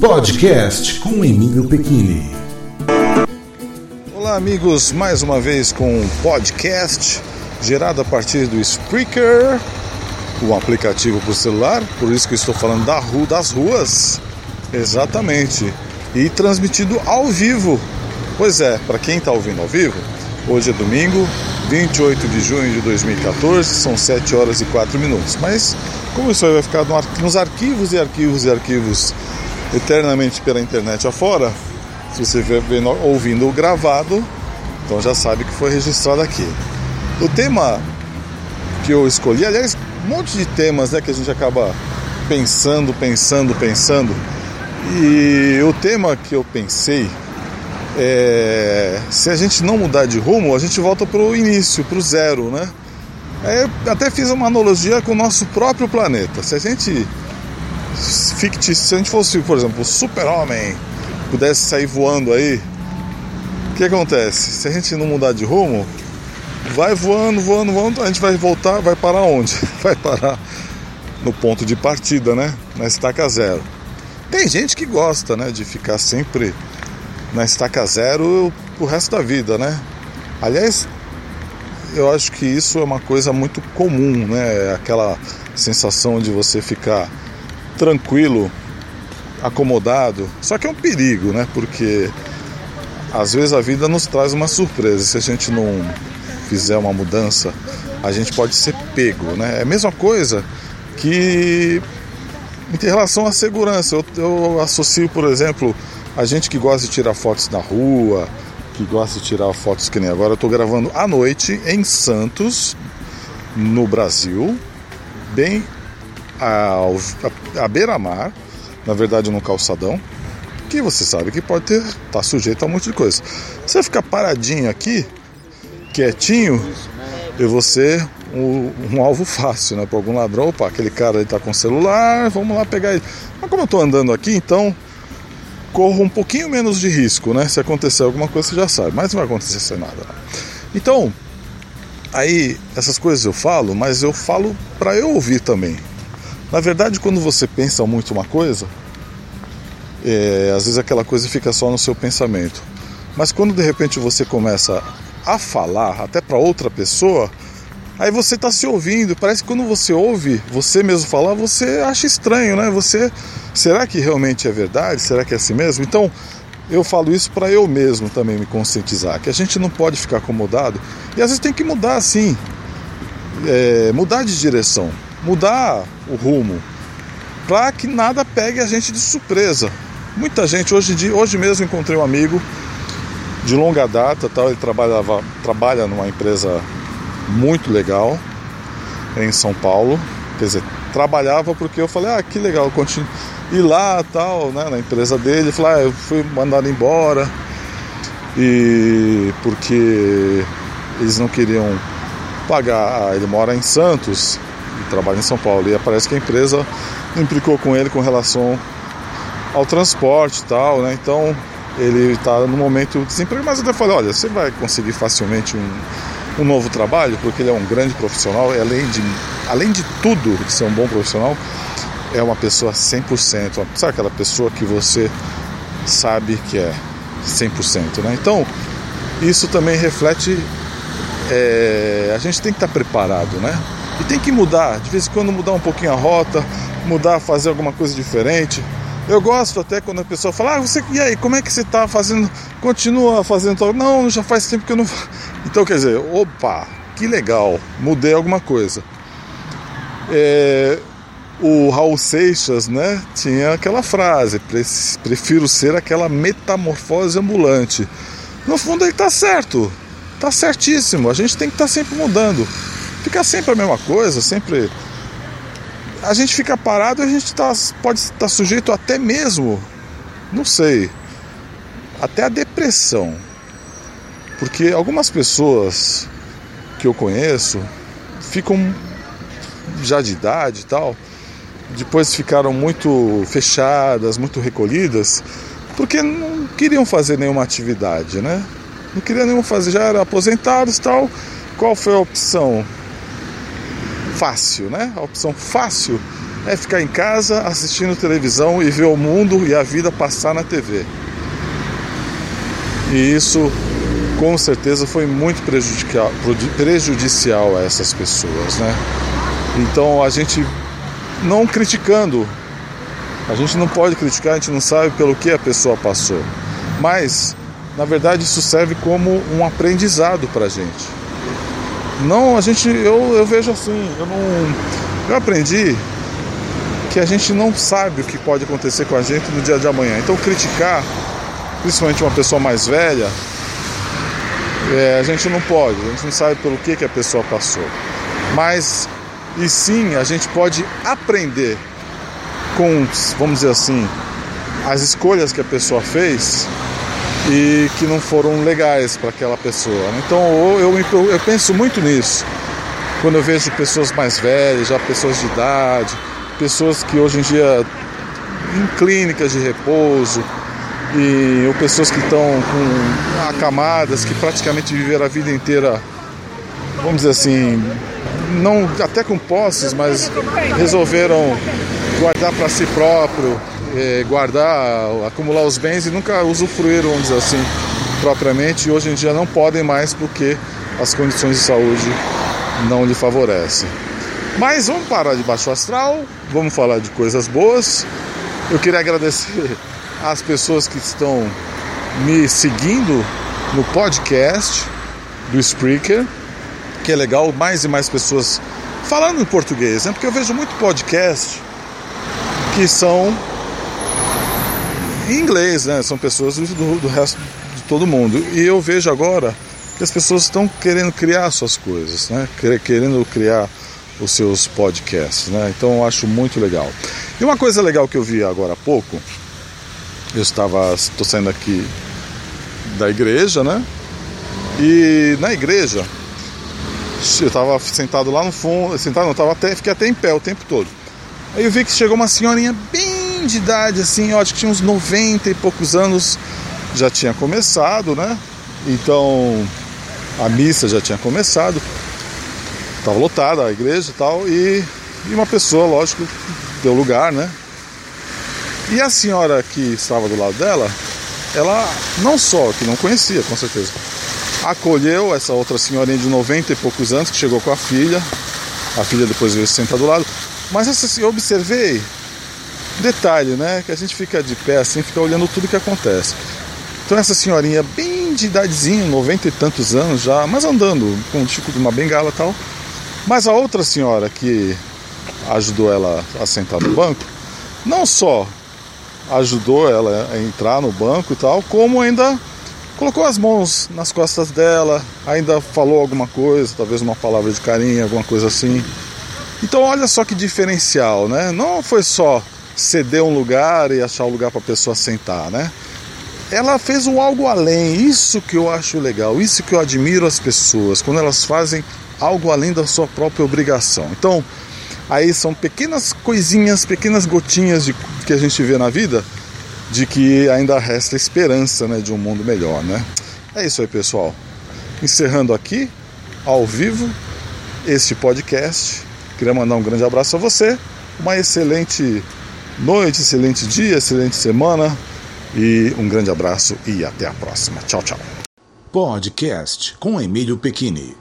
Podcast com Emílio Pequini. Olá, amigos, mais uma vez com um podcast gerado a partir do Spreaker, o aplicativo para o celular, por isso que estou falando da rua, das ruas, exatamente, e transmitido ao vivo. Pois é, para quem está ouvindo ao vivo, hoje é domingo, 28 de junho de 2014, são 7 horas e 4 minutos. Mas como isso aí vai ficar nos arquivos e arquivos e arquivos eternamente pela internet afora, se você vendo, ouvindo o gravado, então já sabe que foi registrado aqui. O tema que eu escolhi, aliás, um monte de temas né, que a gente acaba pensando, pensando, pensando. E o tema que eu pensei é, se a gente não mudar de rumo, a gente volta para o início, para o zero, né? É, até fiz uma analogia com o nosso próprio planeta. Se a gente fictício, se a gente fosse, por exemplo, o super-homem, pudesse sair voando aí, o que acontece? Se a gente não mudar de rumo, vai voando, voando, voando, a gente vai voltar, vai parar onde? Vai parar no ponto de partida, né? Na estaca zero. Tem gente que gosta, né, de ficar sempre na estaca zero o resto da vida, né? Aliás, eu acho que isso é uma coisa muito comum, né? Aquela sensação de você ficar tranquilo, acomodado. Só que é um perigo, né? Porque às vezes a vida nos traz uma surpresa. Se a gente não fizer uma mudança, a gente pode ser pego, né? É a mesma coisa que em relação à segurança. Eu, eu associo, por exemplo, a gente que gosta de tirar fotos na rua, que gosta de tirar fotos que nem agora, eu estou gravando à noite em Santos, no Brasil, bem ao, à beira-mar, na verdade no calçadão, que você sabe que pode ter, tá sujeito a um monte de coisa. Você ficar paradinho aqui, quietinho, vou ser um, um alvo fácil, né? Para algum ladrão, opa, aquele cara aí tá com celular, vamos lá pegar ele. Mas como eu tô andando aqui, então corro um pouquinho menos de risco, né? Se acontecer alguma coisa, você já sabe, mas não vai acontecer nada. Então, aí essas coisas eu falo, mas eu falo para eu ouvir também. Na verdade, quando você pensa muito uma coisa, é, às vezes aquela coisa fica só no seu pensamento. Mas quando de repente você começa a falar até para outra pessoa, aí você está se ouvindo. Parece que quando você ouve você mesmo falar, você acha estranho, né? Você, será que realmente é verdade? Será que é assim mesmo? Então, eu falo isso para eu mesmo também me conscientizar, que a gente não pode ficar acomodado e às vezes tem que mudar assim, é, mudar de direção mudar o rumo para que nada pegue a gente de surpresa. Muita gente hoje dia, hoje mesmo encontrei um amigo de longa data, tal, ele trabalhava, trabalha numa empresa muito legal em São Paulo. Quer dizer, trabalhava porque eu falei, ah, que legal, continuo ir lá, tal, né, na empresa dele, ele falou, ah, eu fui mandado embora e porque eles não queriam pagar, ah, ele mora em Santos trabalha em São Paulo. E parece que a empresa implicou com ele com relação ao transporte e tal, né? Então ele está no momento de desemprego, mas eu até falei, olha, você vai conseguir facilmente um, um novo trabalho, porque ele é um grande profissional, e além de, além de tudo de ser um bom profissional, é uma pessoa 100%, sabe aquela pessoa que você sabe que é 100%, né? Então, isso também reflete, é, a gente tem que estar tá preparado, né? E tem que mudar, de vez em quando mudar um pouquinho a rota, mudar, fazer alguma coisa diferente. Eu gosto até quando a pessoa fala, ah, você, e aí, como é que você está fazendo? Continua fazendo? Não, já faz tempo que eu não. Então, quer dizer, opa, que legal, mudei alguma coisa. É, o Raul Seixas, né, tinha aquela frase: prefiro ser aquela metamorfose ambulante. No fundo, ele está certo, está certíssimo. A gente tem que estar tá sempre mudando fica sempre a mesma coisa, sempre. A gente fica parado e a gente tá, pode estar tá sujeito até mesmo, não sei, até a depressão. Porque algumas pessoas que eu conheço ficam já de idade e tal, depois ficaram muito fechadas, muito recolhidas, porque não queriam fazer nenhuma atividade, né? Não queriam nenhuma fazer, já eram aposentados tal. Qual foi a opção? Fácil, né? A opção fácil é ficar em casa assistindo televisão e ver o mundo e a vida passar na TV. E isso com certeza foi muito prejudicial, a essas pessoas, né? Então a gente não criticando, a gente não pode criticar, a gente não sabe pelo que a pessoa passou, mas na verdade isso serve como um aprendizado para a gente. Não, a gente, eu, eu vejo assim, eu não, eu aprendi que a gente não sabe o que pode acontecer com a gente no dia de amanhã. Então criticar, principalmente uma pessoa mais velha, é, a gente não pode, a gente não sabe pelo que, que a pessoa passou. Mas, e sim, a gente pode aprender com, vamos dizer assim, as escolhas que a pessoa fez e que não foram legais para aquela pessoa. Então eu, eu, eu penso muito nisso. Quando eu vejo pessoas mais velhas, já pessoas de idade, pessoas que hoje em dia em clínicas de repouso, e ou pessoas que estão com acamadas, que praticamente viveram a vida inteira, vamos dizer assim, não até com posses, mas resolveram guardar para si próprio, eh, guardar, acumular os bens e nunca usufruíram, vamos dizer assim, propriamente, e hoje em dia não podem mais porque as condições de saúde não lhe favorecem. Mas vamos parar de baixo astral, vamos falar de coisas boas. Eu queria agradecer as pessoas que estão me seguindo no podcast do Spreaker, que é legal, mais e mais pessoas falando em português, né? porque eu vejo muito podcast que são em inglês, né? São pessoas do, do resto de todo mundo. E eu vejo agora que as pessoas estão querendo criar suas coisas, né? Querendo criar os seus podcasts, né? Então eu acho muito legal. E uma coisa legal que eu vi agora há pouco eu estava, estou saindo aqui da igreja, né? E na igreja, eu estava sentado lá no fundo, sentado não, tava até, fiquei até em pé o tempo todo. Aí eu vi que chegou uma senhorinha bem de idade, assim, eu acho que tinha uns 90 e poucos anos, já tinha começado, né? Então a missa já tinha começado, estava lotada a igreja e tal, e, e uma pessoa, lógico, deu lugar, né? E a senhora que estava do lado dela, ela não só, que não conhecia, com certeza, acolheu essa outra senhorinha de 90 e poucos anos que chegou com a filha. A filha depois veio sentar do lado. Mas eu observei detalhe, né? Que a gente fica de pé assim, fica olhando tudo que acontece. Então essa senhorinha bem de idadezinha, 90 e tantos anos já, mas andando com o tipo de uma bengala e tal. Mas a outra senhora que ajudou ela a sentar no banco, não só ajudou ela a entrar no banco e tal, como ainda colocou as mãos nas costas dela, ainda falou alguma coisa, talvez uma palavra de carinho, alguma coisa assim. Então olha só que diferencial, né? Não foi só ceder um lugar e achar um lugar para a pessoa sentar, né? Ela fez um algo além, isso que eu acho legal, isso que eu admiro as pessoas, quando elas fazem algo além da sua própria obrigação. Então, Aí são pequenas coisinhas, pequenas gotinhas de, que a gente vê na vida de que ainda resta esperança né, de um mundo melhor, né? É isso aí, pessoal. Encerrando aqui, ao vivo, este podcast. Queria mandar um grande abraço a você, uma excelente noite, excelente dia, excelente semana e um grande abraço e até a próxima. Tchau, tchau. Podcast com Emílio Pequini.